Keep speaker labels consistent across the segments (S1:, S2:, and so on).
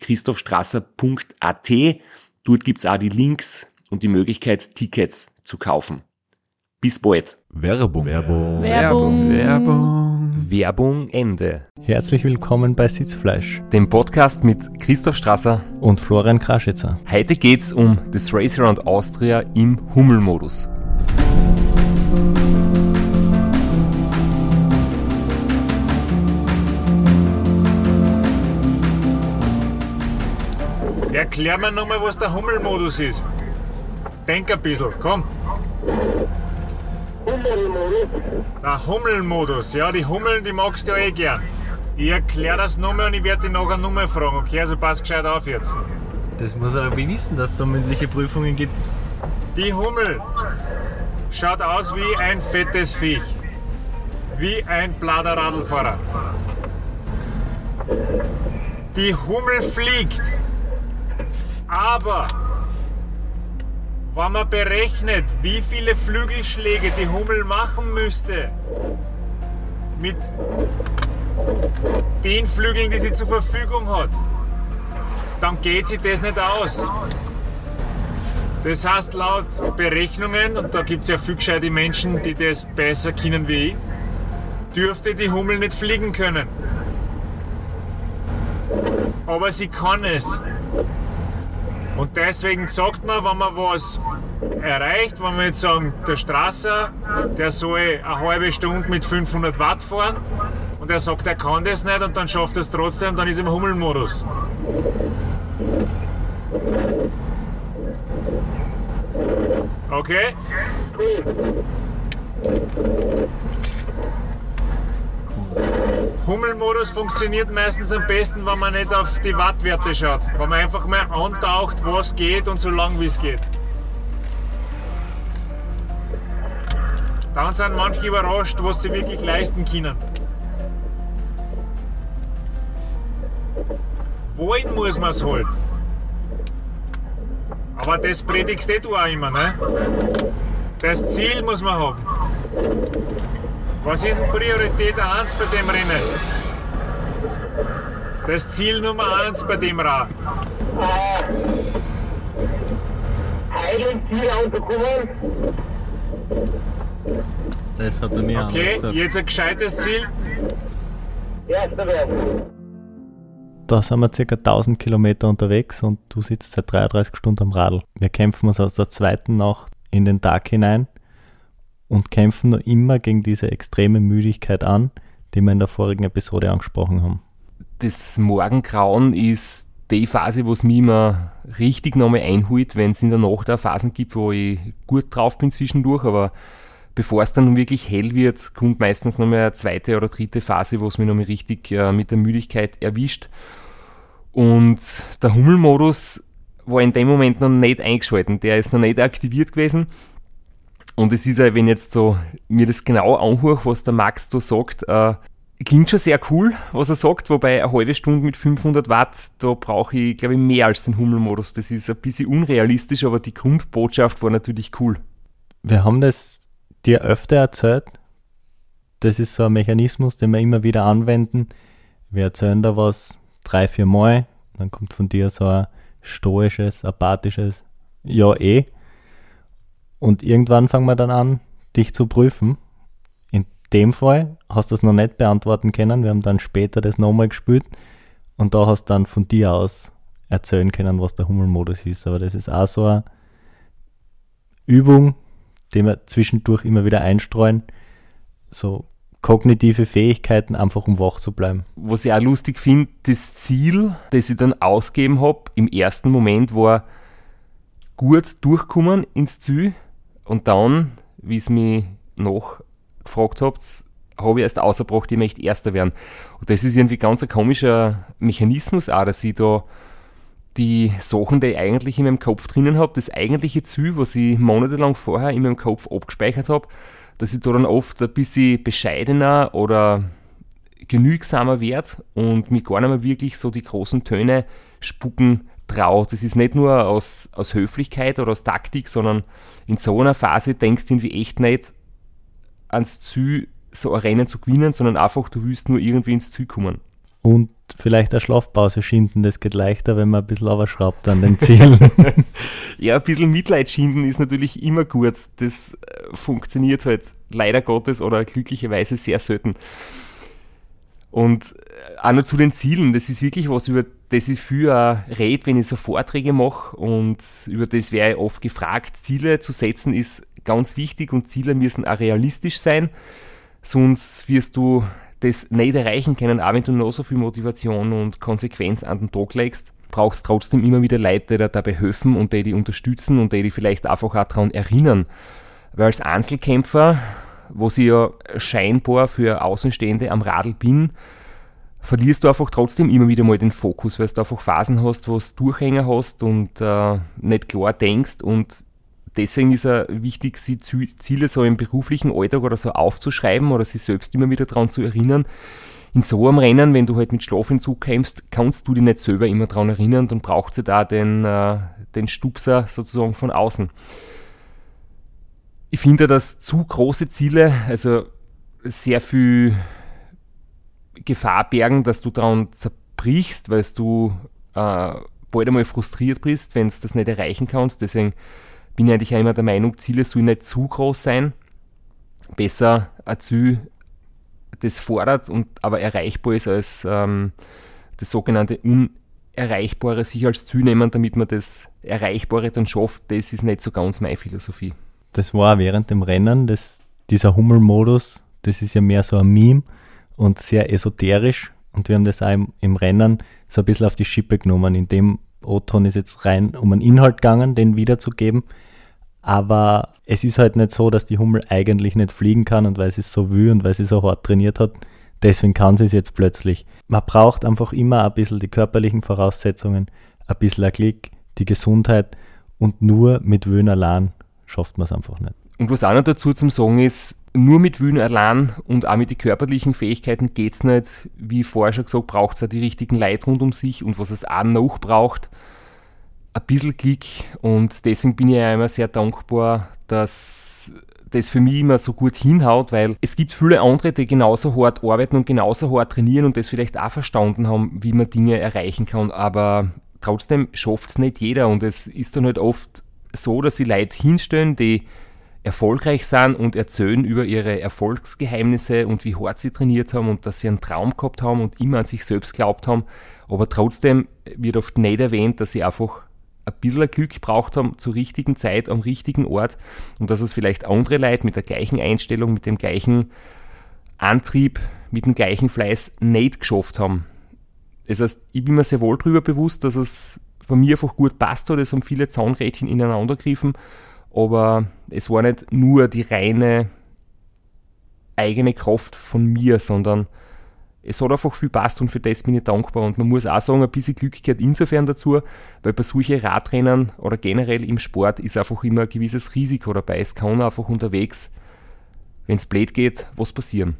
S1: www.christophstrasser.at. Dort gibt's auch die Links und die Möglichkeit, Tickets zu kaufen. Bis bald.
S2: Werbung.
S3: Werbung.
S4: Werbung.
S3: Werbung.
S1: Werbung Ende.
S5: Herzlich willkommen bei Sitzfleisch
S1: Dem Podcast mit Christoph Strasser.
S5: und Florian Kraschitzer.
S1: Heute geht's um das Race Around Austria im Hummelmodus.
S6: Erklär mir nochmal, was der Hummelmodus ist. Denk ein bisschen, komm. Der Hummelmodus, ja, die Hummeln, die magst du ja eh gern. Ich erklär das nochmal und ich werde dich nachher nochmal fragen, okay? Also pass gescheit auf jetzt.
S7: Das muss er aber wissen, dass es da mündliche Prüfungen gibt.
S6: Die Hummel schaut aus wie ein fettes Viech. Wie ein blader Radlfahrer. Die Hummel fliegt. Aber wenn man berechnet, wie viele Flügelschläge die Hummel machen müsste, mit den Flügeln, die sie zur Verfügung hat, dann geht sie das nicht aus. Das heißt, laut Berechnungen, und da gibt es ja viel gescheite Menschen, die das besser kennen wie ich, dürfte die Hummel nicht fliegen können. Aber sie kann es. Und deswegen sagt man, wenn man was erreicht, wenn wir jetzt sagen, der Strasser, der soll eine halbe Stunde mit 500 Watt fahren und er sagt, er kann das nicht und dann schafft er es trotzdem, dann ist er im Hummelmodus. Okay? Hummelmodus funktioniert meistens am besten, wenn man nicht auf die Wattwerte schaut. Wenn man einfach mal antaucht, was geht und so lang wie es geht. Dann sind manche überrascht, was sie wirklich leisten können. Wollen muss man es halt. Aber das predigst eh du auch immer, ne? Das Ziel muss man haben. Was ist denn Priorität 1 bei dem Rennen? Das Ziel Nummer 1 bei dem Rad.
S7: Das hat er mir
S6: Okay,
S7: auch gesagt.
S6: jetzt ein gescheites Ziel.
S5: Da sind wir circa 1000 Kilometer unterwegs und du sitzt seit 33 Stunden am Radl. Wir kämpfen uns aus der zweiten Nacht in den Tag hinein und kämpfen noch immer gegen diese extreme Müdigkeit an, die wir in der vorigen Episode angesprochen haben.
S1: Das Morgengrauen ist die Phase, wo es mich immer richtig nochmal einholt, wenn es in der Nacht auch Phasen gibt, wo ich gut drauf bin zwischendurch, aber bevor es dann wirklich hell wird, kommt meistens nochmal eine zweite oder dritte Phase, wo es mich nochmal richtig äh, mit der Müdigkeit erwischt. Und der Hummelmodus war in dem Moment noch nicht eingeschalten, der ist noch nicht aktiviert gewesen. Und es ist ja, wenn jetzt so mir das genau anhöre, was der Max da sagt, äh, klingt schon sehr cool, was er sagt, wobei eine halbe Stunde mit 500 Watt, da brauche ich, glaube ich, mehr als den Hummelmodus. Das ist ein bisschen unrealistisch, aber die Grundbotschaft war natürlich cool.
S5: Wir haben das dir öfter erzählt. Das ist so ein Mechanismus, den wir immer wieder anwenden. Wir erzählen da was drei, vier Mal, dann kommt von dir so ein stoisches, apathisches Ja eh. Und irgendwann fangen wir dann an, dich zu prüfen. In dem Fall hast du es noch nicht beantworten können. Wir haben dann später das nochmal gespielt und da hast du dann von dir aus erzählen können, was der Hummelmodus ist. Aber das ist auch so eine Übung, die wir zwischendurch immer wieder einstreuen. So kognitive Fähigkeiten, einfach um wach zu bleiben.
S1: Was ich auch lustig finde, das Ziel, das ich dann ausgeben habe, im ersten Moment war gut durchkommen ins Ziel und dann, wie es mich noch gefragt habt, habe ich erst ausgebracht, ich möchte Erster werden. Und das ist irgendwie ganz ein komischer Mechanismus auch, dass ich da die Sachen, die ich eigentlich in meinem Kopf drinnen habe, das eigentliche Ziel, was ich monatelang vorher in meinem Kopf abgespeichert habe, dass ich da dann oft ein bisschen bescheidener oder genügsamer werde und mich gar nicht mehr wirklich so die großen Töne spucken traue. Das ist nicht nur aus, aus Höflichkeit oder aus Taktik, sondern in so einer Phase denkst du irgendwie echt nicht ans Ziel, so ein Rennen zu gewinnen, sondern einfach, du willst nur irgendwie ins Ziel kommen.
S5: Und vielleicht eine Schlafpause schinden, das geht leichter, wenn man ein bisschen aufschraubt an den Zielen.
S1: ja, ein bisschen Mitleid schinden ist natürlich immer gut. Das äh, funktioniert halt leider Gottes oder glücklicherweise sehr selten. Und äh, auch noch zu den Zielen, das ist wirklich was, über das ich viel rede, wenn ich so Vorträge mache und über das wäre ich oft gefragt. Ziele zu setzen ist ganz wichtig und Ziele müssen auch realistisch sein, sonst wirst du das nicht erreichen können, auch wenn du noch so viel Motivation und Konsequenz an den Tag legst, brauchst trotzdem immer wieder Leute, die dabei helfen und die dich unterstützen und die dich vielleicht einfach auch daran erinnern. Weil als Einzelkämpfer, wo ich ja scheinbar für Außenstehende am Radl bin, verlierst du einfach trotzdem immer wieder mal den Fokus, weil du einfach Phasen hast, wo du Durchhänger hast und äh, nicht klar denkst und deswegen ist es wichtig, sich Ziele so im beruflichen Alltag oder so aufzuschreiben oder sich selbst immer wieder daran zu erinnern. In so einem Rennen, wenn du halt mit Schlafentzug kämpfst, kannst du dich nicht selber immer daran erinnern, dann braucht sie da den, äh, den Stupser sozusagen von außen. Ich finde, dass zu große Ziele, also sehr viel Gefahr bergen, dass du daran zerbrichst, weil du äh, bald einmal frustriert bist, wenn du das nicht erreichen kannst. Deswegen bin ich eigentlich auch immer der Meinung, Ziele sollen nicht zu groß sein. Besser ein Ziel, das fordert und aber erreichbar ist, als ähm, das sogenannte Unerreichbare sich als Ziel nehmen, damit man das Erreichbare dann schafft. Das ist nicht so ganz meine Philosophie.
S5: Das war während dem Rennen, das, dieser Hummelmodus, das ist ja mehr so ein Meme und sehr esoterisch. Und wir haben das auch im, im Rennen so ein bisschen auf die Schippe genommen. In dem O-Ton ist jetzt rein um einen Inhalt gegangen, den wiederzugeben. Aber es ist halt nicht so, dass die Hummel eigentlich nicht fliegen kann und weil sie es so will und weil sie so hart trainiert hat, deswegen kann sie es jetzt plötzlich. Man braucht einfach immer ein bisschen die körperlichen Voraussetzungen, ein bisschen ein Klick, die Gesundheit und nur mit Wöhn allein schafft man es einfach nicht.
S1: Und was auch noch dazu zum Sagen ist, nur mit Wühlen allein und auch mit den körperlichen Fähigkeiten geht es nicht. Wie vorher schon gesagt, braucht es auch die richtigen Leute rund um sich und was es auch noch braucht, ein bisschen Klick und deswegen bin ich ja immer sehr dankbar, dass das für mich immer so gut hinhaut, weil es gibt viele andere, die genauso hart arbeiten und genauso hart trainieren und das vielleicht auch verstanden haben, wie man Dinge erreichen kann, aber trotzdem schafft es nicht jeder und es ist dann halt oft so, dass sie Leute hinstellen, die erfolgreich sind und erzählen über ihre Erfolgsgeheimnisse und wie hart sie trainiert haben und dass sie einen Traum gehabt haben und immer an sich selbst glaubt haben. Aber trotzdem wird oft nicht erwähnt, dass sie einfach ein bisschen Glück gebraucht haben zur richtigen Zeit am richtigen Ort und dass es vielleicht andere Leute mit der gleichen Einstellung, mit dem gleichen Antrieb, mit dem gleichen Fleiß nicht geschafft haben. Das heißt, ich bin mir sehr wohl darüber bewusst, dass es bei mir einfach gut passt hat. Es haben viele Zahnrädchen ineinander gegriffen, aber es war nicht nur die reine eigene Kraft von mir, sondern es hat einfach viel passt und für das bin ich dankbar. Und man muss auch sagen, ein bisschen Glück gehört insofern dazu, weil bei solchen Radrennen oder generell im Sport ist einfach immer ein gewisses Risiko dabei. Es kann einfach unterwegs, wenn es blöd geht, was passieren.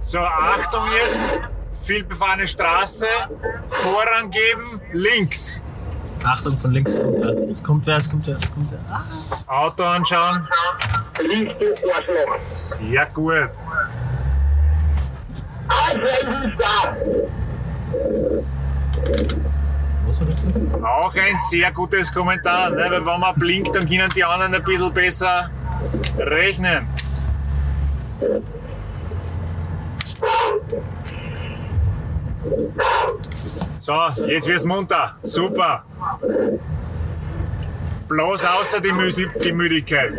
S6: So, Achtung jetzt, vielbefahrene Straße, Vorrang geben, links.
S7: Achtung, von links kommt wer. Es kommt wer, es kommt wer, es kommt wer. Ah.
S6: Auto anschauen. Sehr gut.
S7: Was hat er gesagt?
S6: Auch ein sehr gutes Kommentar, ne? weil wenn man blinkt, dann können die anderen ein bisschen besser rechnen. So, jetzt wird's munter. Super. Bloß außer die, Müsi die Müdigkeit.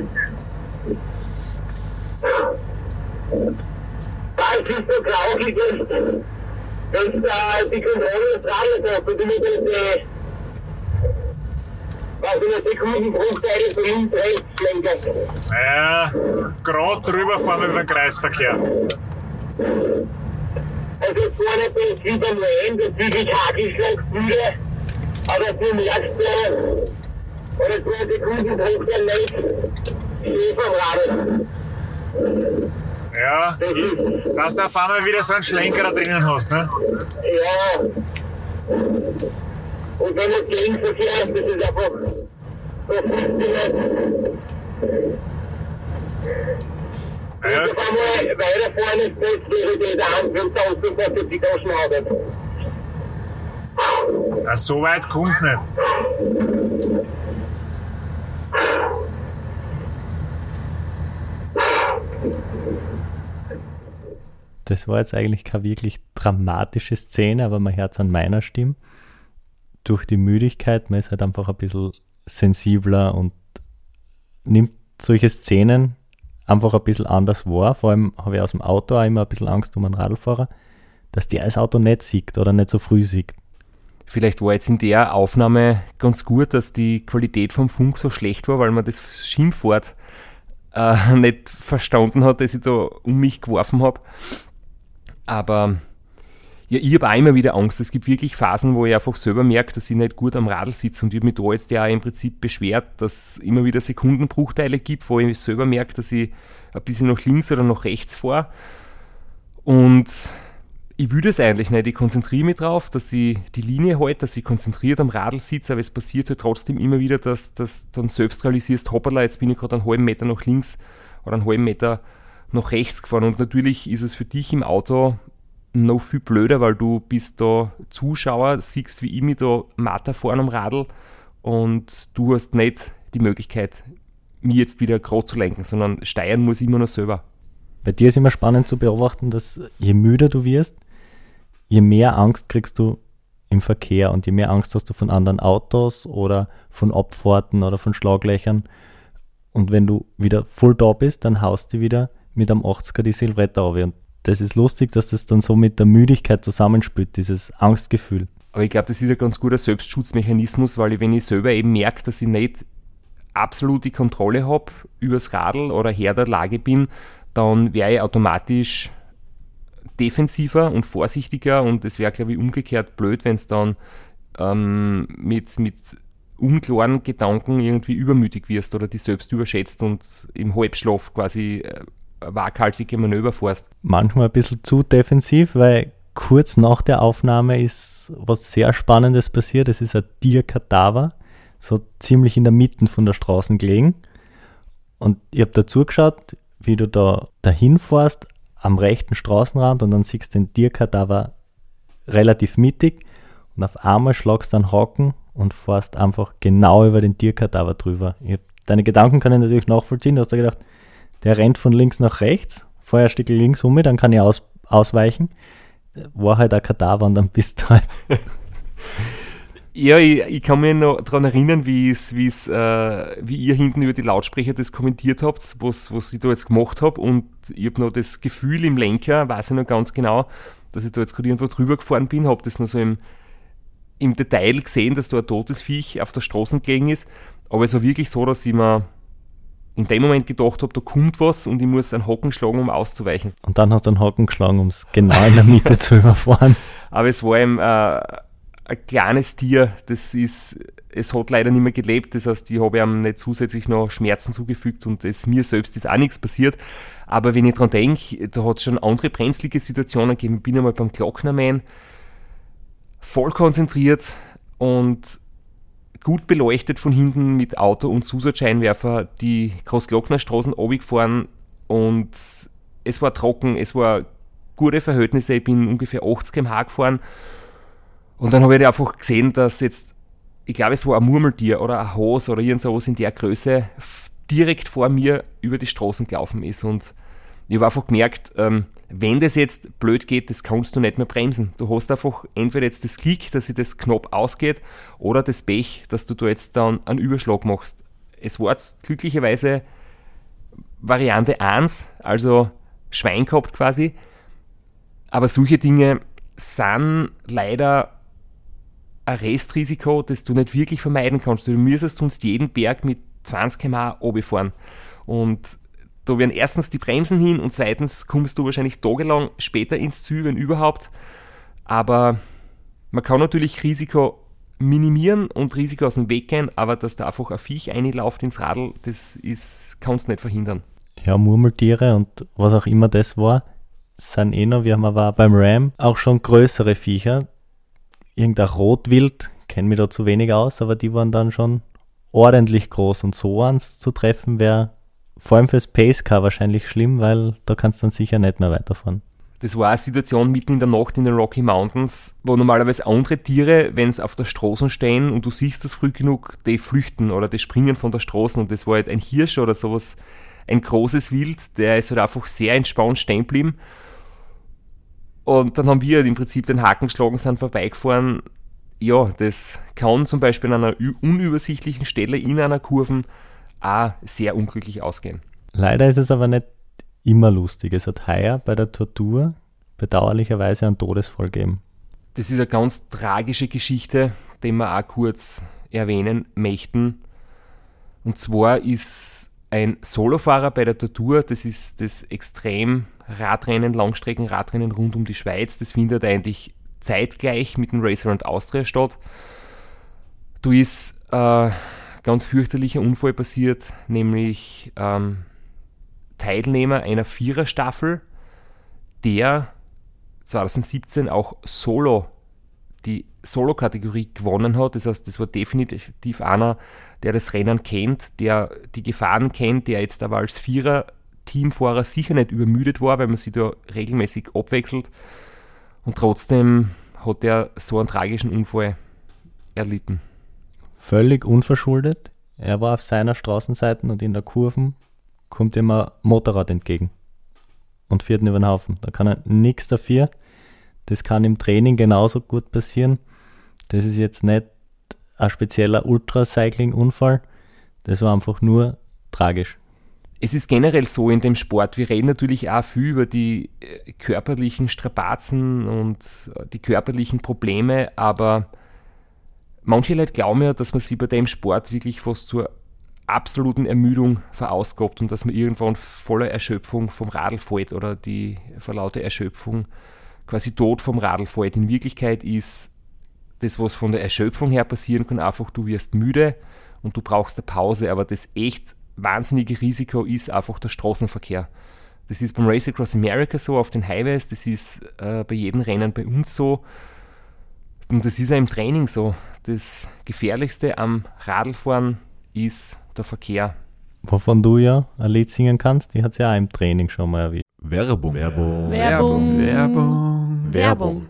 S2: Weil es so grausig ist, dass äh, die Kontrolle des Radios hat und immer diese, also eine Sekundenbruchteile von links, rechts lenken.
S6: Ja, gerade drüber fahren wir über den Kreisverkehr.
S2: Also vorne bin ich wieder mal hin, dass wirklich Hagelschlag würde, aber du merkst, äh, oder so eine Sekundenbruchteile leicht, steh vom Rad.
S6: Ja, dass du auf einmal wieder so einen Schlenker da drinnen hast, ne?
S2: Ja. Und wenn Gegenverkehr hast, das ist einfach, das ist nicht.
S6: Ja,
S2: Auf einmal weiter vorne ist plötzlich der Anflug da und sofort die Taschen arbeit.
S6: ja, so weit kommt's nicht.
S5: Das war jetzt eigentlich keine wirklich dramatische Szene, aber man hört es an meiner Stimme. Durch die Müdigkeit, man ist halt einfach ein bisschen sensibler und nimmt solche Szenen einfach ein bisschen anders wahr. Vor allem habe ich aus dem Auto auch immer ein bisschen Angst um einen Radlfahrer, dass der das Auto nicht sieht oder nicht so früh sieht.
S1: Vielleicht war jetzt in der Aufnahme ganz gut, dass die Qualität vom Funk so schlecht war, weil man das Schimpfwort äh, nicht verstanden hat, das ich da um mich geworfen habe. Aber ja, ich habe immer wieder Angst. Es gibt wirklich Phasen, wo ich einfach selber merke, dass ich nicht gut am Radl sitze. Und ich habe mich da jetzt ja im Prinzip beschwert, dass es immer wieder Sekundenbruchteile gibt, wo ich selber merke, dass ich ein bisschen nach links oder nach rechts fahre. Und ich will das eigentlich nicht. Ich konzentriere mich darauf, dass ich die Linie halte, dass ich konzentriert am Radl sitze, aber es passiert halt trotzdem immer wieder, dass du dann selbst realisierst, hoppala, jetzt bin ich gerade einen halben Meter nach links oder einen halben Meter nach rechts gefahren. Und natürlich ist es für dich im Auto noch viel blöder, weil du bist da Zuschauer, siehst, wie ich mich da matter fahren am Radl und du hast nicht die Möglichkeit, mich jetzt wieder gerade zu lenken, sondern steuern muss ich immer noch selber.
S5: Bei dir ist immer spannend zu beobachten, dass je müder du wirst, je mehr Angst kriegst du im Verkehr und je mehr Angst hast du von anderen Autos oder von Abfahrten oder von Schlaglöchern. Und wenn du wieder voll da bist, dann haust du wieder mit einem 80er die Silvretta auf. Und das ist lustig, dass das dann so mit der Müdigkeit zusammenspielt, dieses Angstgefühl.
S1: Aber ich glaube, das ist ein ganz guter Selbstschutzmechanismus, weil ich, wenn ich selber eben merke, dass ich nicht absolut die Kontrolle habe übers Radl oder Herr der Lage bin, dann wäre ich automatisch defensiver und vorsichtiger und es wäre, glaube ich, umgekehrt blöd, wenn es dann ähm, mit, mit unklaren Gedanken irgendwie übermütig wirst oder dich selbst überschätzt und im Halbschlaf quasi äh, waghalsige Manöver fährst.
S5: Manchmal ein bisschen zu defensiv, weil kurz nach der Aufnahme ist was sehr Spannendes passiert. Es ist ein Tierkadaver, so ziemlich in der Mitte von der Straße gelegen. Und ich habe da zugeschaut, wie du da dahin fährst, am rechten Straßenrand und dann siehst du den Tierkadaver relativ mittig und auf einmal schlagst du einen Haken und fährst einfach genau über den Tierkadaver drüber. Ich hab, deine Gedanken kann ich natürlich nachvollziehen. Du hast da gedacht, der rennt von links nach rechts, Stück links um dann kann ich aus, ausweichen. War halt ein Kadaver und dann bist du halt.
S1: Ja, ich, ich kann mich noch daran erinnern, wie, es, wie, es, äh, wie ihr hinten über die Lautsprecher das kommentiert habt, was, was ich da jetzt gemacht habe. Und ich habe noch das Gefühl im Lenker, weiß ich noch ganz genau, dass ich da jetzt gerade irgendwo drüber gefahren bin, habe das noch so im, im Detail gesehen, dass da ein totes Viech auf der Straße gelegen ist. Aber es war wirklich so, dass ich mir in dem Moment gedacht habe, da kommt was und ich muss einen Haken schlagen, um auszuweichen.
S5: Und dann hast du einen Haken geschlagen, um es genau in der Mitte zu überfahren.
S1: Aber es war eben äh, ein kleines Tier, das ist, es hat leider nicht mehr gelebt, das heißt, ich habe ihm nicht zusätzlich noch Schmerzen zugefügt und es, mir selbst ist auch nichts passiert. Aber wenn ich dran denke, da hat es schon andere brenzlige Situationen gegeben. Ich bin einmal beim Glocknermann voll konzentriert und gut beleuchtet von hinten mit Auto und Zusatzscheinwerfer. Die Großglocknerstraßen runtergefahren und es war trocken, es war gute Verhältnisse, ich bin ungefähr 80 km/h gefahren. Und dann habe ich einfach gesehen, dass jetzt, ich glaube es war ein Murmeltier oder ein Hase oder irgendwas in der Größe direkt vor mir über die Straßen gelaufen ist. Und ich habe einfach gemerkt, ähm, wenn das jetzt blöd geht, das kannst du nicht mehr bremsen. Du hast einfach entweder jetzt das Glück, dass sich das knapp ausgeht, oder das Pech, dass du da jetzt dann einen Überschlag machst. Es war jetzt glücklicherweise Variante 1, also Schwein gehabt quasi. Aber solche Dinge sind leider ein Restrisiko, das du nicht wirklich vermeiden kannst. Du müsstest sonst jeden Berg mit 20 km/h fahren. Und da werden erstens die Bremsen hin und zweitens kommst du wahrscheinlich tagelang später ins Ziel, wenn überhaupt. Aber man kann natürlich Risiko minimieren und Risiko aus dem Weg gehen, aber dass da einfach ein Viech einläuft ins Radl, das ist, kannst du nicht verhindern.
S5: Ja, Murmeltiere und was auch immer das war, sind eh noch, wir haben aber beim Ram auch schon größere Viecher. Irgendein Rotwild, kenne mich da zu wenig aus, aber die waren dann schon ordentlich groß und so eins zu treffen wäre vor allem fürs Pacecar wahrscheinlich schlimm, weil da kannst du dann sicher nicht mehr weiterfahren.
S1: Das war eine Situation mitten in der Nacht in den Rocky Mountains, wo normalerweise andere Tiere, wenn sie auf der Straße stehen und du siehst das früh genug, die flüchten oder die springen von der Straße und das war halt ein Hirsch oder sowas, ein großes Wild, der ist halt einfach sehr entspannt stehen geblieben. Und dann haben wir halt im Prinzip den Haken geschlagen, sind vorbeigefahren. Ja, das kann zum Beispiel an einer unübersichtlichen Stelle in einer Kurve auch sehr unglücklich ausgehen.
S5: Leider ist es aber nicht immer lustig. Es hat heuer bei der Tortur bedauerlicherweise einen Todesfall gegeben.
S1: Das ist eine ganz tragische Geschichte, die wir auch kurz erwähnen möchten. Und zwar ist ein Solofahrer bei der Tortur, das ist das extrem Radrennen, Langstreckenradrennen rund um die Schweiz. Das findet eigentlich zeitgleich mit dem Racer Around Austria statt. Du ist äh, ganz fürchterlicher Unfall passiert, nämlich ähm, Teilnehmer einer Viererstaffel, der 2017 auch Solo die Solo-Kategorie gewonnen hat. Das heißt, das war definitiv einer, der das Rennen kennt, der die Gefahren kennt, der jetzt aber als Vierer-Teamfahrer sicher nicht übermüdet war, weil man sich da regelmäßig abwechselt. Und trotzdem hat er so einen tragischen Unfall erlitten
S5: völlig unverschuldet. Er war auf seiner Straßenseite und in der Kurven kommt ihm ein Motorrad entgegen und fährt ihn über den Haufen. Da kann er nichts dafür. Das kann im Training genauso gut passieren. Das ist jetzt nicht ein spezieller Ultracycling-Unfall. Das war einfach nur tragisch.
S1: Es ist generell so in dem Sport, wir reden natürlich auch viel über die äh, körperlichen Strapazen und äh, die körperlichen Probleme, aber Manche Leute glauben ja, dass man sich bei dem Sport wirklich fast zur absoluten Ermüdung verausgabt und dass man irgendwann voller Erschöpfung vom Radl fällt oder die vor lauter Erschöpfung quasi tot vom Radl fällt. In Wirklichkeit ist das, was von der Erschöpfung her passieren kann, einfach du wirst müde und du brauchst eine Pause, aber das echt wahnsinnige Risiko ist einfach der Straßenverkehr. Das ist beim Race Across America so auf den Highways, das ist äh, bei jedem Rennen bei uns so. Und das ist ja im Training so. Das Gefährlichste am Radlfahren ist der Verkehr.
S5: Wovon du ja ein Lied singen kannst, die hat es ja auch im Training schon mal erwähnt.
S3: Werbung. Werbung.
S4: Werbung.
S3: Werbung.
S4: Werbung.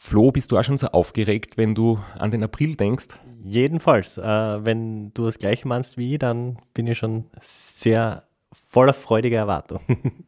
S1: Flo, bist du auch schon so aufgeregt, wenn du an den April denkst?
S5: Jedenfalls. Äh, wenn du das gleiche meinst wie ich, dann bin ich schon sehr voller freudiger Erwartung.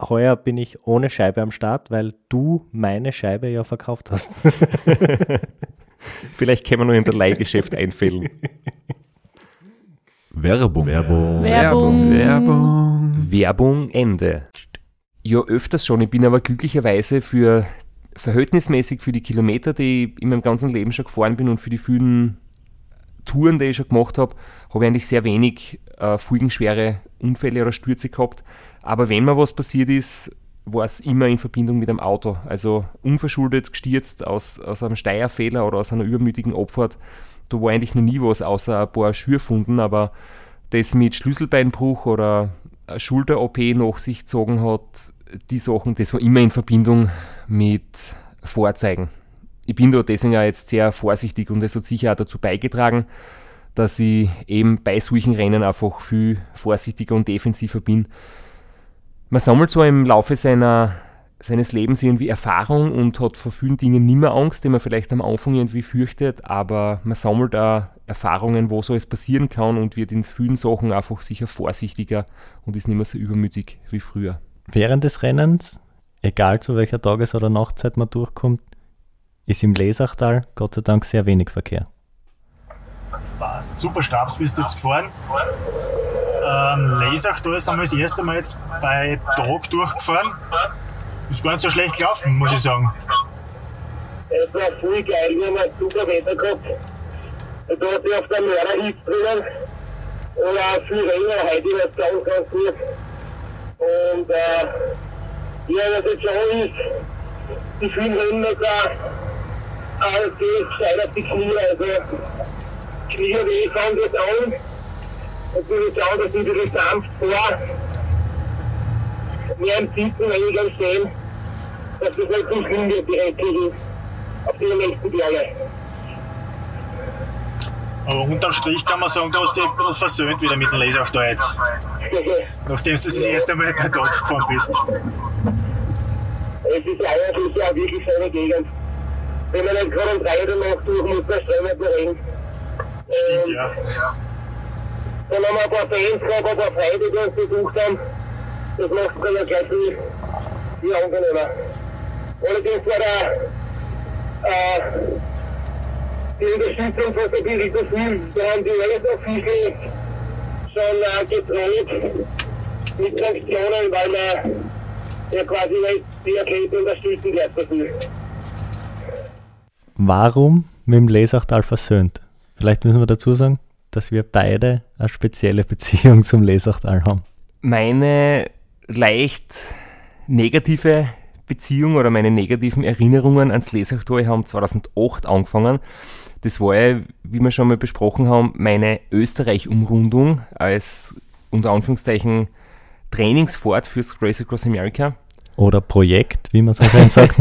S5: Heuer bin ich ohne Scheibe am Start, weil du meine Scheibe ja verkauft hast.
S1: Vielleicht können wir nur in der Leihgeschäft einfällen.
S3: Werbung. Werbung.
S4: Werbung.
S3: Werbung.
S1: Werbung Ende. Ja, öfters schon. Ich bin aber glücklicherweise für verhältnismäßig für die Kilometer, die ich in meinem ganzen Leben schon gefahren bin und für die vielen Touren, die ich schon gemacht habe, habe ich eigentlich sehr wenig äh, folgenschwere Unfälle oder Stürze gehabt. Aber wenn mir was passiert ist, war es immer in Verbindung mit einem Auto. Also unverschuldet gestürzt aus, aus einem Steierfehler oder aus einer übermütigen Abfahrt. Da war eigentlich noch nie was außer ein paar Schürfunden, aber das mit Schlüsselbeinbruch oder Schulter-OP nach sich gezogen hat, die Sachen, das war immer in Verbindung mit Vorzeigen. Ich bin da deswegen auch jetzt sehr vorsichtig und es hat sicher auch dazu beigetragen, dass ich eben bei solchen Rennen einfach viel vorsichtiger und defensiver bin. Man sammelt zwar im Laufe seiner, seines Lebens irgendwie Erfahrung und hat vor vielen Dingen nicht mehr Angst, die man vielleicht am Anfang irgendwie fürchtet, aber man sammelt auch Erfahrungen, wo so es passieren kann und wird in vielen Sachen einfach sicher vorsichtiger und ist nicht mehr so übermütig wie früher.
S5: Während des Rennens, egal zu welcher Tages- oder Nachtzeit man durchkommt, ist im Lesachtal Gott sei Dank sehr wenig Verkehr.
S7: Passt. Super Stabs bist du jetzt gefahren. Ähm, Lesachtal sind wir das erste Mal jetzt bei Tag durchgefahren. Ist gar nicht so schlecht gelaufen, muss ich sagen.
S2: Es war voll geil, wir haben super Wetter gehabt. Da hat sich auf der Mörderhitz drinnen. Und auch viel Rennen, heute war es ganz, ganz gut. Und äh, ja, was jetzt schon ist, die vielen Rennen da, alles geht, steigert die Knie, also Knie weh fangen jetzt an. Wir schauen, dass ich wieder sanft vor, mehr im weniger im Stehen, dass das nicht so schlimm wird, die restlichen, auf die nächsten Berge.
S7: Aber unterm Strich kann man sagen, du hast dich ein bisschen versöhnt wieder mit dem Lesachtal jetzt. Nachdem du das erste Mal bei Tag gefahren bist.
S2: Es ist eigentlich eine wirklich schöne Gegend. Wenn man nicht gerade um drei Uhr Nacht durch muss, dann strömt der Regen.
S7: Stimmt, ja.
S2: Dann haben wir ein paar Fans gehabt, ein paar Freunde, die uns besucht haben. Das macht es dann ja gleich viel, viel angenehmer. Allerdings war der, äh, die Unterstützung von der Billy so viel. Da haben die US-Officials schon äh, gedroht mit Sanktionen, weil man ja quasi die Athleten unterstützen gleich viel.
S5: Warum mit dem Lesachtal versöhnt? Vielleicht müssen wir dazu sagen, dass wir beide eine spezielle Beziehung zum Lesachtal haben.
S1: Meine leicht negative Beziehung oder meine negativen Erinnerungen ans Lesachtal haben 2008 angefangen. Das war ja, wie wir schon mal besprochen haben, meine Österreich-Umrundung als unter Anführungszeichen Trainingsfahrt fürs Race Across America.
S5: Oder Projekt, wie man so schön sagt.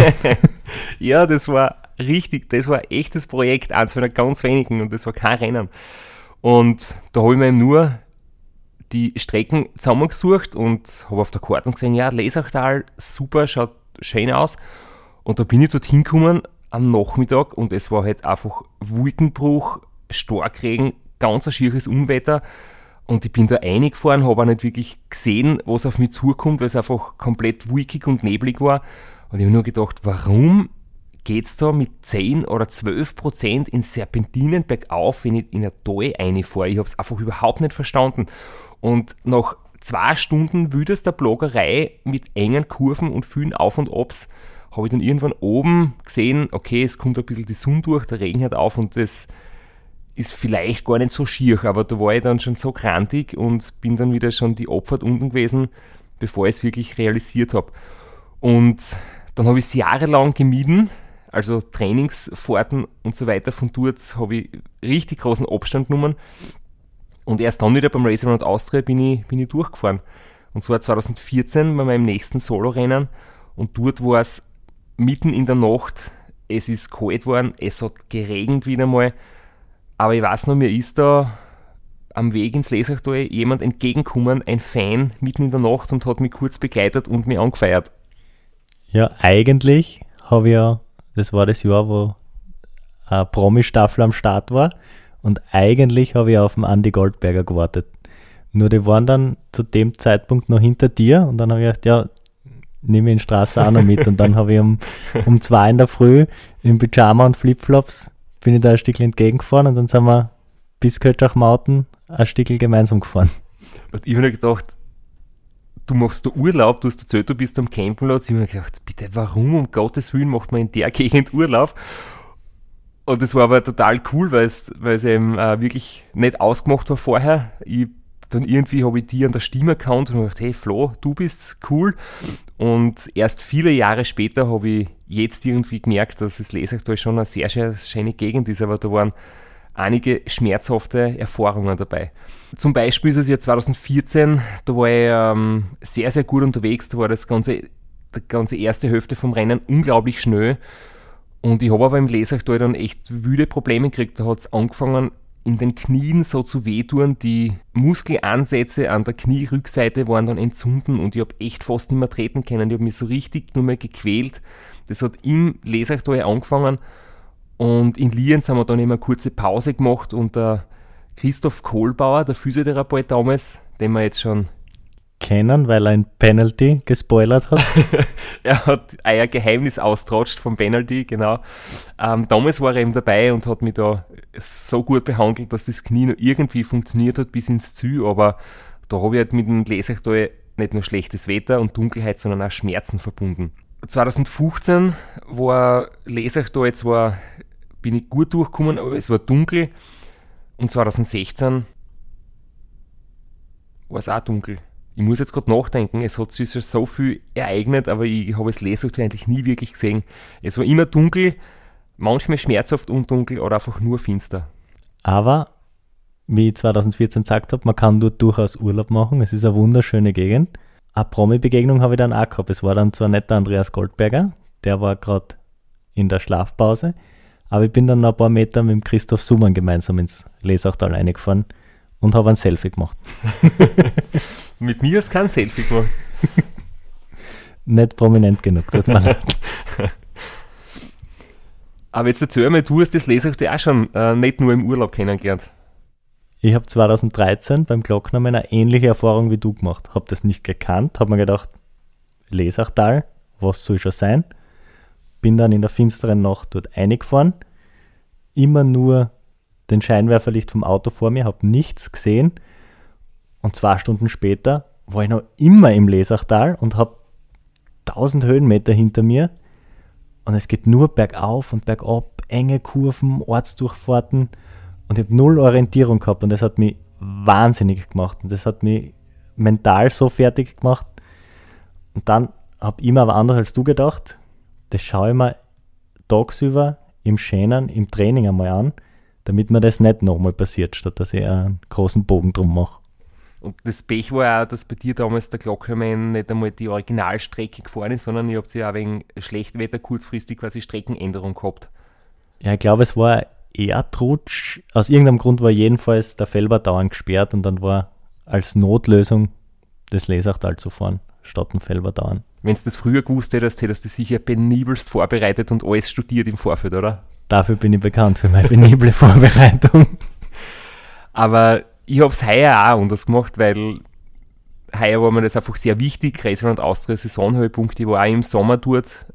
S1: ja, das war richtig, das war ein echtes Projekt, eins von ganz wenigen und das war kein Rennen. Und da habe ich mir eben nur die Strecken zusammengesucht und habe auf der Karte gesehen, ja, Lesachtal, super, schaut schön aus. Und da bin ich dorthin gekommen, am Nachmittag und es war halt einfach Wolkenbruch, Starkregen, ganz ein schieres Unwetter. Und ich bin da reingefahren, habe auch nicht wirklich gesehen, was auf mich zukommt, weil es einfach komplett wolkig und neblig war. Und ich habe nur gedacht, warum geht's da mit 10 oder 12 Prozent in Serpentinen bergauf, wenn ich in eine Tal reinfahre? Ich habe es einfach überhaupt nicht verstanden. Und nach zwei Stunden wütester Bloggerei mit engen Kurven und vielen Auf und Abs habe ich dann irgendwann oben gesehen, okay, es kommt ein bisschen die Sonne durch, der Regen hört auf und das ist vielleicht gar nicht so schier, aber da war ich dann schon so krantig und bin dann wieder schon die Opfer unten gewesen, bevor ich es wirklich realisiert habe. Und dann habe ich es jahrelang gemieden, also Trainingsfahrten und so weiter. Von dort habe ich richtig großen Abstand genommen. Und erst dann wieder beim Race Around Austria bin ich, bin ich durchgefahren. Und zwar 2014 bei meinem nächsten Solo-Rennen. Und dort war es mitten in der Nacht. Es ist kalt geworden, es hat geregnet wieder mal. Aber ich weiß noch, mir ist da am Weg ins Lesachtal jemand entgegenkommen, ein Fan mitten in der Nacht und hat mich kurz begleitet und mich angefeiert.
S5: Ja, eigentlich habe ich ja, das war das Jahr, wo eine Promi-Staffel am Start war und eigentlich habe ich auf den Andy Goldberger gewartet. Nur die waren dann zu dem Zeitpunkt noch hinter dir und dann habe ich gedacht, ja, nehme ich den Straße auch noch mit und dann habe ich um, um zwei in der Früh im Pyjama und Flipflops bin ich da ein Stück entgegengefahren und dann sind wir bis Kötschach-Mauten ein Stück gemeinsam gefahren.
S1: Und ich habe gedacht, du machst da Urlaub, du hast erzählt, du bist am Campingplatz. Ich habe mir gedacht, bitte, warum um Gottes Willen macht man in der Gegend Urlaub? Und das war aber total cool, weil es, weil es eben äh, wirklich nicht ausgemacht war vorher. Ich, dann irgendwie habe ich die an der Stimme erkannt und gedacht, hey Flo, du bist cool. Und erst viele Jahre später habe ich jetzt irgendwie gemerkt, dass das Lesachtal schon eine sehr, sehr schöne Gegend ist, aber da waren einige schmerzhafte Erfahrungen dabei. Zum Beispiel ist es ja 2014, da war ich ähm, sehr, sehr gut unterwegs, da war das ganze, die ganze erste Hälfte vom Rennen unglaublich schnell. Und ich habe aber im Lesachtal dann echt wüde Probleme gekriegt, da hat es angefangen in den Knien so zu wehtun, die Muskelansätze an der Knierückseite waren dann entzünden und ich habe echt fast nicht mehr treten können, ich habe mich so richtig nur mehr gequält. Das hat im Lesachtal angefangen und in Lienz haben wir dann immer eine kurze Pause gemacht und der Christoph Kohlbauer, der Physiotherapeut damals, den wir jetzt schon
S5: kennen, weil er ein Penalty gespoilert hat.
S1: er hat ein Geheimnis austratscht vom Penalty, genau. Ähm, damals war er eben dabei und hat mich da so gut behandelt, dass das Knie noch irgendwie funktioniert hat bis ins Ziel, aber da habe ich halt mit dem Lesachtal nicht nur schlechtes Wetter und Dunkelheit, sondern auch Schmerzen verbunden. 2015 war Lesachtal zwar bin ich gut durchgekommen, aber es war dunkel. Und 2016 war es auch dunkel. Ich muss jetzt gerade nachdenken, es hat sich so viel ereignet, aber ich habe es Lesung eigentlich nie wirklich gesehen. Es war immer dunkel, manchmal schmerzhaft und dunkel oder einfach nur finster.
S5: Aber, wie ich 2014 gesagt habe, man kann dort durchaus Urlaub machen. Es ist eine wunderschöne Gegend. Eine Promi-Begegnung habe ich dann auch gehabt. Es war dann zwar nicht der Andreas Goldberger, der war gerade in der Schlafpause, aber ich bin dann noch ein paar Meter mit dem Christoph Sumann gemeinsam ins Lesachtal reingefahren und habe ein Selfie gemacht.
S1: mit mir hast du kein Selfie gemacht.
S5: Nicht prominent genug, tut mir leid.
S1: Aber jetzt erzähl mir, du hast das Lesachtal auch schon äh, nicht nur im Urlaub kennengelernt.
S5: Ich habe 2013 beim Glockner eine ähnliche Erfahrung wie du gemacht. Habe das nicht gekannt, habe mir gedacht, Lesachtal, was soll schon sein? Bin dann in der finsteren Nacht dort eingefahren, immer nur den Scheinwerferlicht vom Auto vor mir, habe nichts gesehen. Und zwei Stunden später war ich noch immer im Lesachtal und habe 1000 Höhenmeter hinter mir. Und es geht nur bergauf und bergab, enge Kurven, Ortsdurchfahrten. Und ich habe null Orientierung gehabt und das hat mich wahnsinnig gemacht. Und das hat mich mental so fertig gemacht. Und dann habe ich mir aber anders als du gedacht, das schaue ich mir tagsüber im Schänen, im Training einmal an, damit mir das nicht nochmal passiert, statt dass ich einen großen Bogen drum mache.
S1: Und das Pech war auch, dass bei dir damals der Glockermann nicht einmal die Originalstrecke gefahren ist, sondern ihr habt ja auch wegen Schlechtwetter kurzfristig quasi Streckenänderung gehabt.
S5: Ja, ich glaube, es war Erdrutsch. Aus irgendeinem Grund war jedenfalls der Felber dauernd gesperrt und dann war als Notlösung das Lesachtal zu fahren, statt dem Felber dauernd.
S1: Wenn du das früher gewusst hättest, hättest du sicher penibelst vorbereitet und alles studiert im Vorfeld, oder?
S5: Dafür bin ich bekannt, für meine penible Vorbereitung.
S1: Aber ich habe es heuer auch anders gemacht, weil heuer war mir das einfach sehr wichtig. Und Austria Saisonhöhepunkt, ich war auch im Sommer dort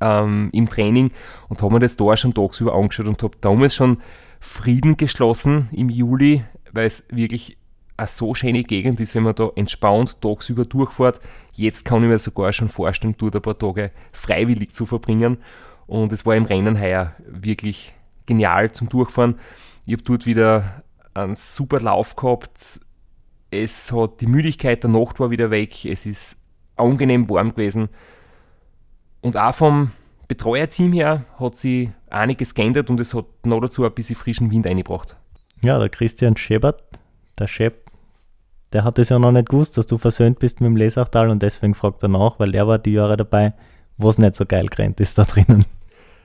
S1: ähm, im Training und habe mir das da schon tagsüber angeschaut und habe damals schon Frieden geschlossen im Juli, weil es wirklich eine so schöne Gegend ist, wenn man da entspannt tagsüber durchfährt. Jetzt kann ich mir sogar schon vorstellen, dort ein paar Tage freiwillig zu verbringen. Und es war im Rennen heuer wirklich genial zum Durchfahren. Ich habe dort wieder einen super Lauf gehabt. Es hat die Müdigkeit der Nacht war wieder weg. Es ist angenehm warm gewesen. Und auch vom Betreuerteam her hat sich einiges geändert und es hat noch dazu ein bisschen frischen Wind eingebracht.
S5: Ja, der Christian Schebert, der Chef, der hat es ja noch nicht gewusst, dass du versöhnt bist mit dem Lesachtal und deswegen fragt er nach, weil er war die Jahre dabei, wo es nicht so geil gerannt ist da drinnen.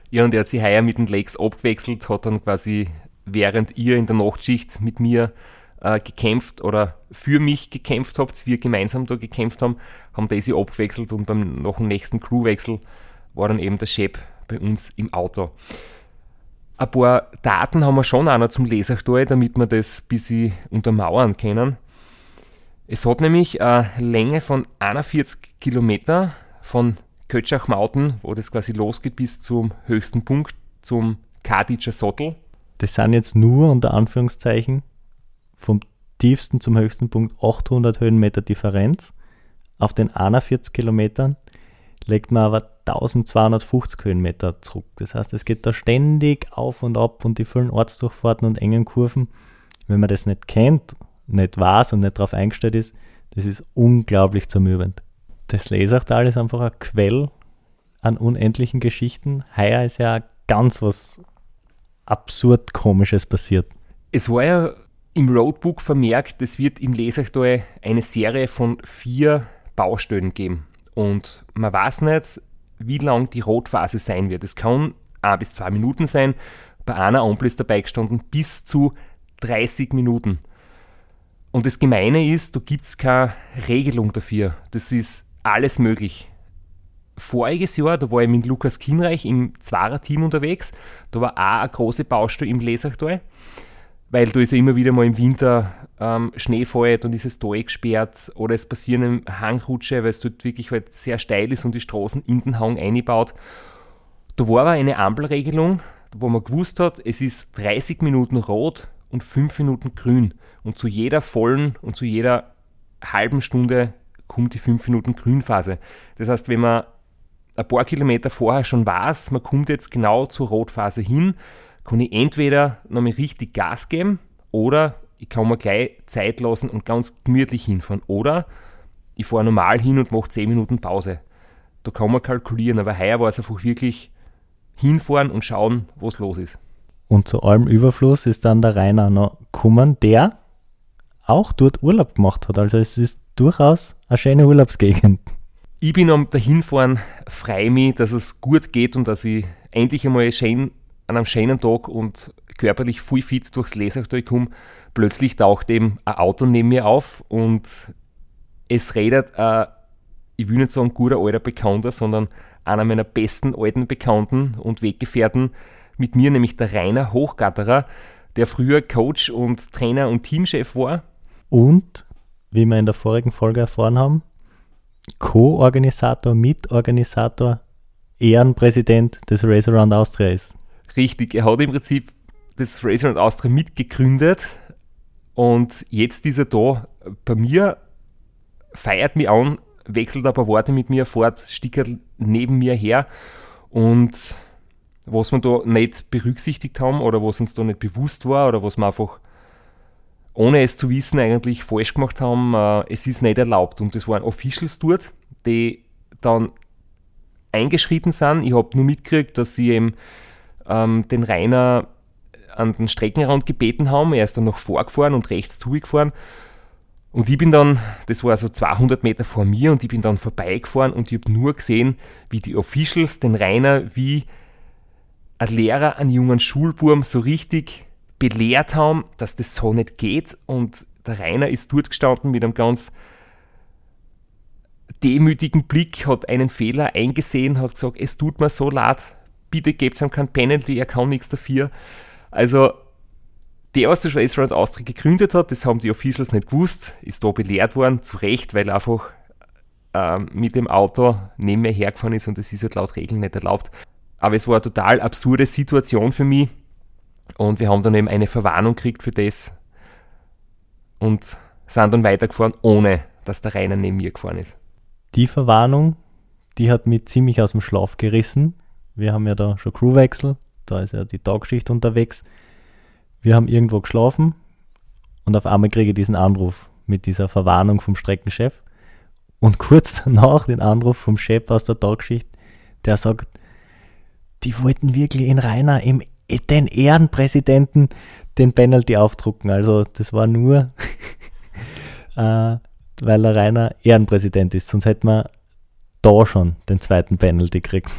S1: Ja, und er hat sich heuer mit den Lakes abgewechselt, hat dann quasi, während ihr in der Nachtschicht mit mir äh, gekämpft oder für mich gekämpft habt, wir gemeinsam da gekämpft haben, haben sich abgewechselt und beim nach dem nächsten Crewwechsel war dann eben der Chef bei uns im Auto. Ein paar Daten haben wir schon auch noch zum Lesachtal, damit wir das ein bisschen untermauern können. Es hat nämlich eine Länge von 41 Kilometer von Kötschach-Mauten, wo das quasi losgeht bis zum höchsten Punkt, zum Kaditscher Sottel.
S5: Das sind jetzt nur unter Anführungszeichen vom tiefsten zum höchsten Punkt 800 Höhenmeter Differenz. Auf den 41 Kilometern legt man aber 1250 Höhenmeter zurück. Das heißt, es geht da ständig auf und ab und die vielen Ortsdurchfahrten und engen Kurven. Wenn man das nicht kennt, nicht weiß und nicht darauf eingestellt ist, das ist unglaublich zermürbend das Lesachtal ist einfach ein Quell an unendlichen Geschichten. Heuer ist ja ganz was absurd Komisches passiert.
S1: Es war ja im Roadbook vermerkt, es wird im Lesachtal eine Serie von vier Baustellen geben. Und man weiß nicht, wie lang die Rotphase sein wird. Es kann ein bis zwei Minuten sein. Bei einer Ampel ist dabei gestanden bis zu 30 Minuten. Und das Gemeine ist, da gibt es keine Regelung dafür. Das ist alles möglich. Voriges Jahr, da war ich mit Lukas Kinreich im Zwarer-Team unterwegs. Da war auch eine große Baustelle im Lesachtal, weil da ist ja immer wieder mal im Winter ähm, Schnee fällt und ist es Tal gesperrt oder es passieren Hangrutsche, weil es dort wirklich halt sehr steil ist und die Straßen in den Hang eingebaut. Da war aber eine Ampelregelung, wo man gewusst hat, es ist 30 Minuten rot und 5 Minuten grün. Und zu jeder vollen und zu jeder halben Stunde kommt die 5 Minuten Grünphase. Das heißt, wenn man ein paar Kilometer vorher schon weiß, man kommt jetzt genau zur Rotphase hin, kann ich entweder nochmal richtig Gas geben oder ich kann mir gleich Zeit lassen und ganz gemütlich hinfahren. Oder ich fahre normal hin und mache 10 Minuten Pause. Da kann man kalkulieren, aber heuer war es einfach wirklich hinfahren und schauen, was los ist.
S5: Und zu allem Überfluss ist dann der Rainer noch gekommen, der auch dort Urlaub gemacht hat. Also es ist durchaus eine schöne Urlaubsgegend.
S1: Ich bin am dahinfahren frei mich, dass es gut geht und dass ich endlich einmal schön, an einem schönen Tag und körperlich voll fit durchs Lesachtal komme. Plötzlich taucht eben ein Auto neben mir auf und es redet ein, ich will nicht sagen guter alter Bekannter, sondern einer meiner besten alten Bekannten und Weggefährten mit mir, nämlich der Rainer Hochgatterer, der früher Coach und Trainer und Teamchef war.
S5: Und wie wir in der vorigen Folge erfahren haben, Co-Organisator, Mitorganisator, Ehrenpräsident des Race Around Austria ist.
S1: Richtig, er hat im Prinzip das Race Around Austria mitgegründet und jetzt ist er da bei mir, feiert mich an, wechselt ein paar Worte mit mir fort, stickert neben mir her und was wir da nicht berücksichtigt haben oder was uns da nicht bewusst war oder was wir einfach ohne es zu wissen, eigentlich falsch gemacht haben. Äh, es ist nicht erlaubt. Und das waren Officials dort, die dann eingeschritten sind. Ich habe nur mitgekriegt, dass sie eben ähm, den Rainer an den Streckenrand gebeten haben. Er ist dann noch vorgefahren und rechts zugefahren. Und ich bin dann, das war so 200 Meter vor mir, und ich bin dann vorbeigefahren und ich habe nur gesehen, wie die Officials den Rainer wie ein Lehrer einen jungen Schulburm so richtig belehrt haben, dass das so nicht geht. Und der Rainer ist dort gestanden mit einem ganz demütigen Blick, hat einen Fehler eingesehen, hat gesagt, es tut mir so leid, bitte gebt ihm kein Penalty, er kann nichts dafür. Also, der, was der Race Round Austria gegründet hat, das haben die Officials nicht gewusst, ist da belehrt worden, zu Recht, weil einfach ähm, mit dem Auto neben mir hergefahren ist und das ist halt laut Regeln nicht erlaubt. Aber es war eine total absurde Situation für mich und wir haben dann eben eine Verwarnung gekriegt für das und sind dann weitergefahren, ohne dass der Rainer neben mir gefahren ist.
S5: Die Verwarnung, die hat mich ziemlich aus dem Schlaf gerissen. Wir haben ja da schon Crewwechsel, da ist ja die Tagschicht unterwegs. Wir haben irgendwo geschlafen und auf einmal kriege ich diesen Anruf mit dieser Verwarnung vom Streckenchef. Und kurz danach den Anruf vom Chef aus der Tagschicht, der sagt, die wollten wirklich in Rainer im den Ehrenpräsidenten den Penalty aufdrucken. Also das war nur, äh, weil er reiner Ehrenpräsident ist. Sonst hätten wir da schon den zweiten Penalty gekriegt.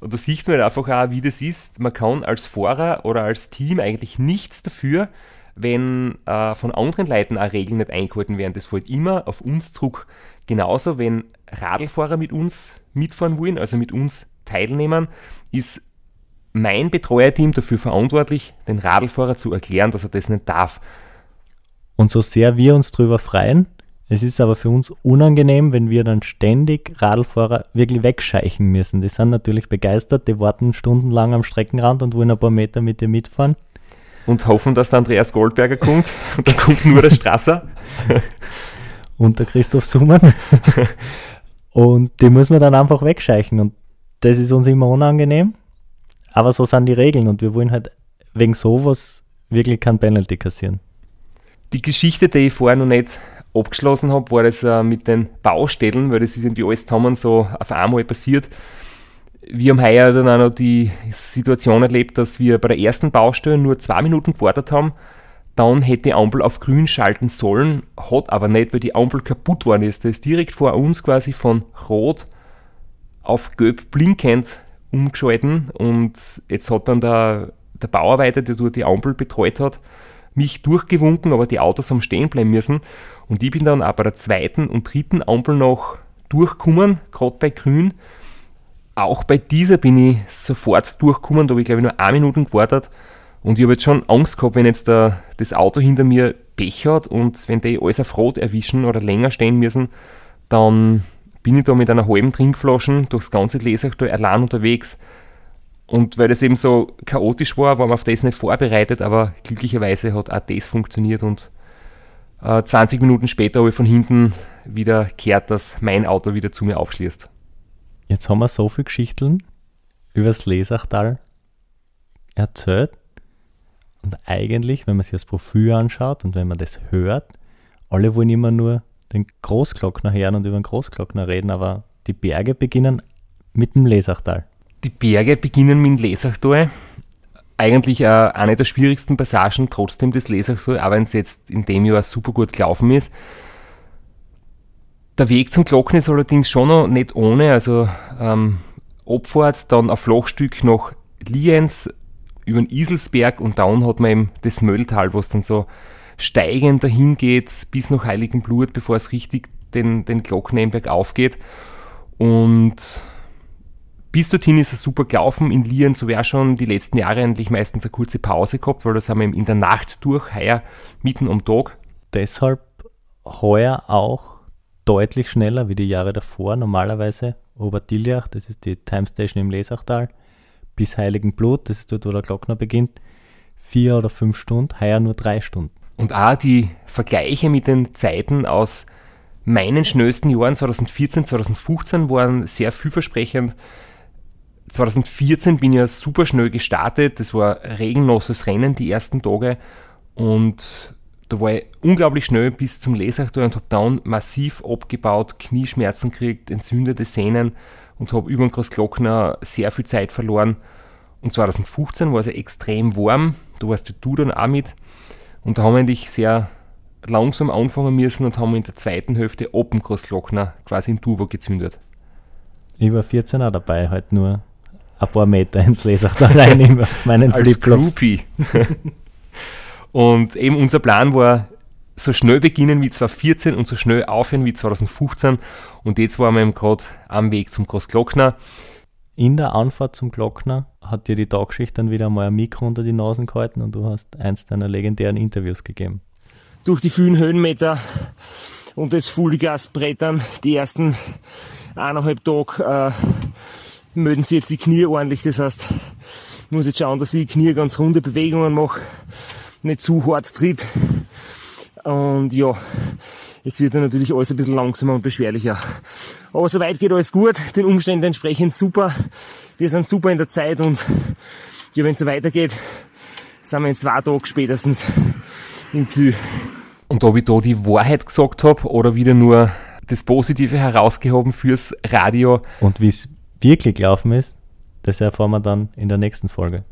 S1: Und da sieht man halt einfach auch, wie das ist. Man kann als Fahrer oder als Team eigentlich nichts dafür, wenn äh, von anderen Leuten auch Regeln nicht eingehalten werden. Das fällt immer auf uns zurück. Genauso, wenn Radlfahrer mit uns mitfahren wollen, also mit uns teilnehmen, ist mein Betreuerteam dafür verantwortlich, den Radlfahrer zu erklären, dass er das nicht darf.
S5: Und so sehr wir uns darüber freuen, es ist aber für uns unangenehm, wenn wir dann ständig Radlfahrer wirklich wegscheichen müssen. Die sind natürlich begeistert, die warten stundenlang am Streckenrand und wollen ein paar Meter mit dir mitfahren.
S1: Und hoffen, dass der Andreas Goldberger kommt. Und dann kommt nur der Strasser.
S5: und der Christoph Summann. und die muss man dann einfach wegscheichen. Und das ist uns immer unangenehm. Aber so sind die Regeln und wir wollen halt wegen sowas wirklich kein Penalty kassieren.
S1: Die Geschichte, die ich vorher noch nicht abgeschlossen habe, war das äh, mit den Baustellen, weil das ist irgendwie alles zusammen so auf einmal passiert. Wir haben heuer dann auch noch die Situation erlebt, dass wir bei der ersten Baustelle nur zwei Minuten gewartet haben. Dann hätte die Ampel auf grün schalten sollen, hat aber nicht, weil die Ampel kaputt worden ist. Da ist direkt vor uns quasi von rot auf gelb blinkend umgeschalten und jetzt hat dann der, der Bauarbeiter, der dort die Ampel betreut hat, mich durchgewunken, aber die Autos haben stehen bleiben müssen und ich bin dann auch bei der zweiten und dritten Ampel noch durchgekommen, gerade bei Grün. Auch bei dieser bin ich sofort durchgekommen, da habe ich glaube ich nur eine Minute gewartet und ich habe jetzt schon Angst gehabt, wenn jetzt der, das Auto hinter mir Pech hat und wenn die alles auf Rot erwischen oder länger stehen müssen, dann bin ich da mit einer halben Trinkflasche durchs ganze Lesachtal allein unterwegs. Und weil das eben so chaotisch war, war man auf das nicht vorbereitet, aber glücklicherweise hat auch das funktioniert und äh, 20 Minuten später habe ich von hinten wieder kehrt, dass mein Auto wieder zu mir aufschließt.
S5: Jetzt haben wir so viele Geschichten über das Lesachtal erzählt. Und eigentlich, wenn man sich das Profil anschaut und wenn man das hört, alle wollen immer nur den Großglockner hören und über den Großglockner reden, aber die Berge beginnen mit dem Lesachtal.
S1: Die Berge beginnen mit Lesachtal. Eigentlich äh, eine der schwierigsten Passagen trotzdem des Lesachtal, auch wenn es jetzt in dem Jahr super gut gelaufen ist. Der Weg zum Glocken ist allerdings schon noch nicht ohne, also ähm, Abfahrt, dann ein Flachstück nach Lienz über den Iselsberg und dann hat man eben das Mölltal, wo es dann so steigend dahin geht bis nach Heiligenblut, bevor es richtig den, den Glockneinberg aufgeht. Und bis dorthin ist es super gelaufen. In Lieren, so wäre schon die letzten Jahre eigentlich meistens eine kurze Pause gehabt, weil das haben wir in der Nacht durch, heuer mitten am Tag.
S5: Deshalb heuer auch deutlich schneller wie die Jahre davor. Normalerweise Obertiljach, das ist die Time Station im Lesachtal, bis Heiligenblut, das ist dort, wo der Glockner beginnt, vier oder fünf Stunden, heuer nur drei Stunden.
S1: Und auch die Vergleiche mit den Zeiten aus meinen schnellsten Jahren 2014, 2015 waren sehr vielversprechend. 2014 bin ich ja super schnell gestartet. Das war regenloses Rennen die ersten Tage. Und da war ich unglaublich schnell bis zum Lesachtor und habe dann massiv abgebaut, Knieschmerzen gekriegt, entzündete Sehnen und habe über den Großglockner sehr viel Zeit verloren. Und 2015 war es ja extrem warm. Da warst du dann auch mit. Und da haben wir eigentlich sehr langsam anfangen müssen und haben in der zweiten Hälfte oben Großlochner quasi in Turbo gezündet.
S5: Ich war 14 auch dabei, halt nur ein paar Meter ins Lesachtal rein auf meinen
S1: Groupie. und eben unser Plan war, so schnell beginnen wie 2014 und so schnell aufhören wie 2015. Und jetzt waren wir eben gerade am Weg zum Großglockner.
S5: In der Anfahrt zum Glockner hat dir die Tagschicht dann wieder mal ein Mikro unter die Nasen gehalten und du hast eins deiner legendären Interviews gegeben.
S1: Durch die vielen Höhenmeter und das Vollgasbrettern, die ersten eineinhalb Tage, äh, mögen sie jetzt die Knie ordentlich. Das heißt, ich muss jetzt schauen, dass ich die Knie ganz runde Bewegungen mache, nicht zu hart tritt. Und ja, es wird dann natürlich alles ein bisschen langsamer und beschwerlicher. Aber soweit geht alles gut, den Umständen entsprechend super. Wir sind super in der Zeit und ja, wenn es so weitergeht, sind wir in zwei Tagen spätestens im Ziel. Und ob ich da die Wahrheit gesagt habe oder wieder nur das Positive herausgehoben fürs Radio.
S5: Und wie es wirklich gelaufen ist, das erfahren wir dann in der nächsten Folge.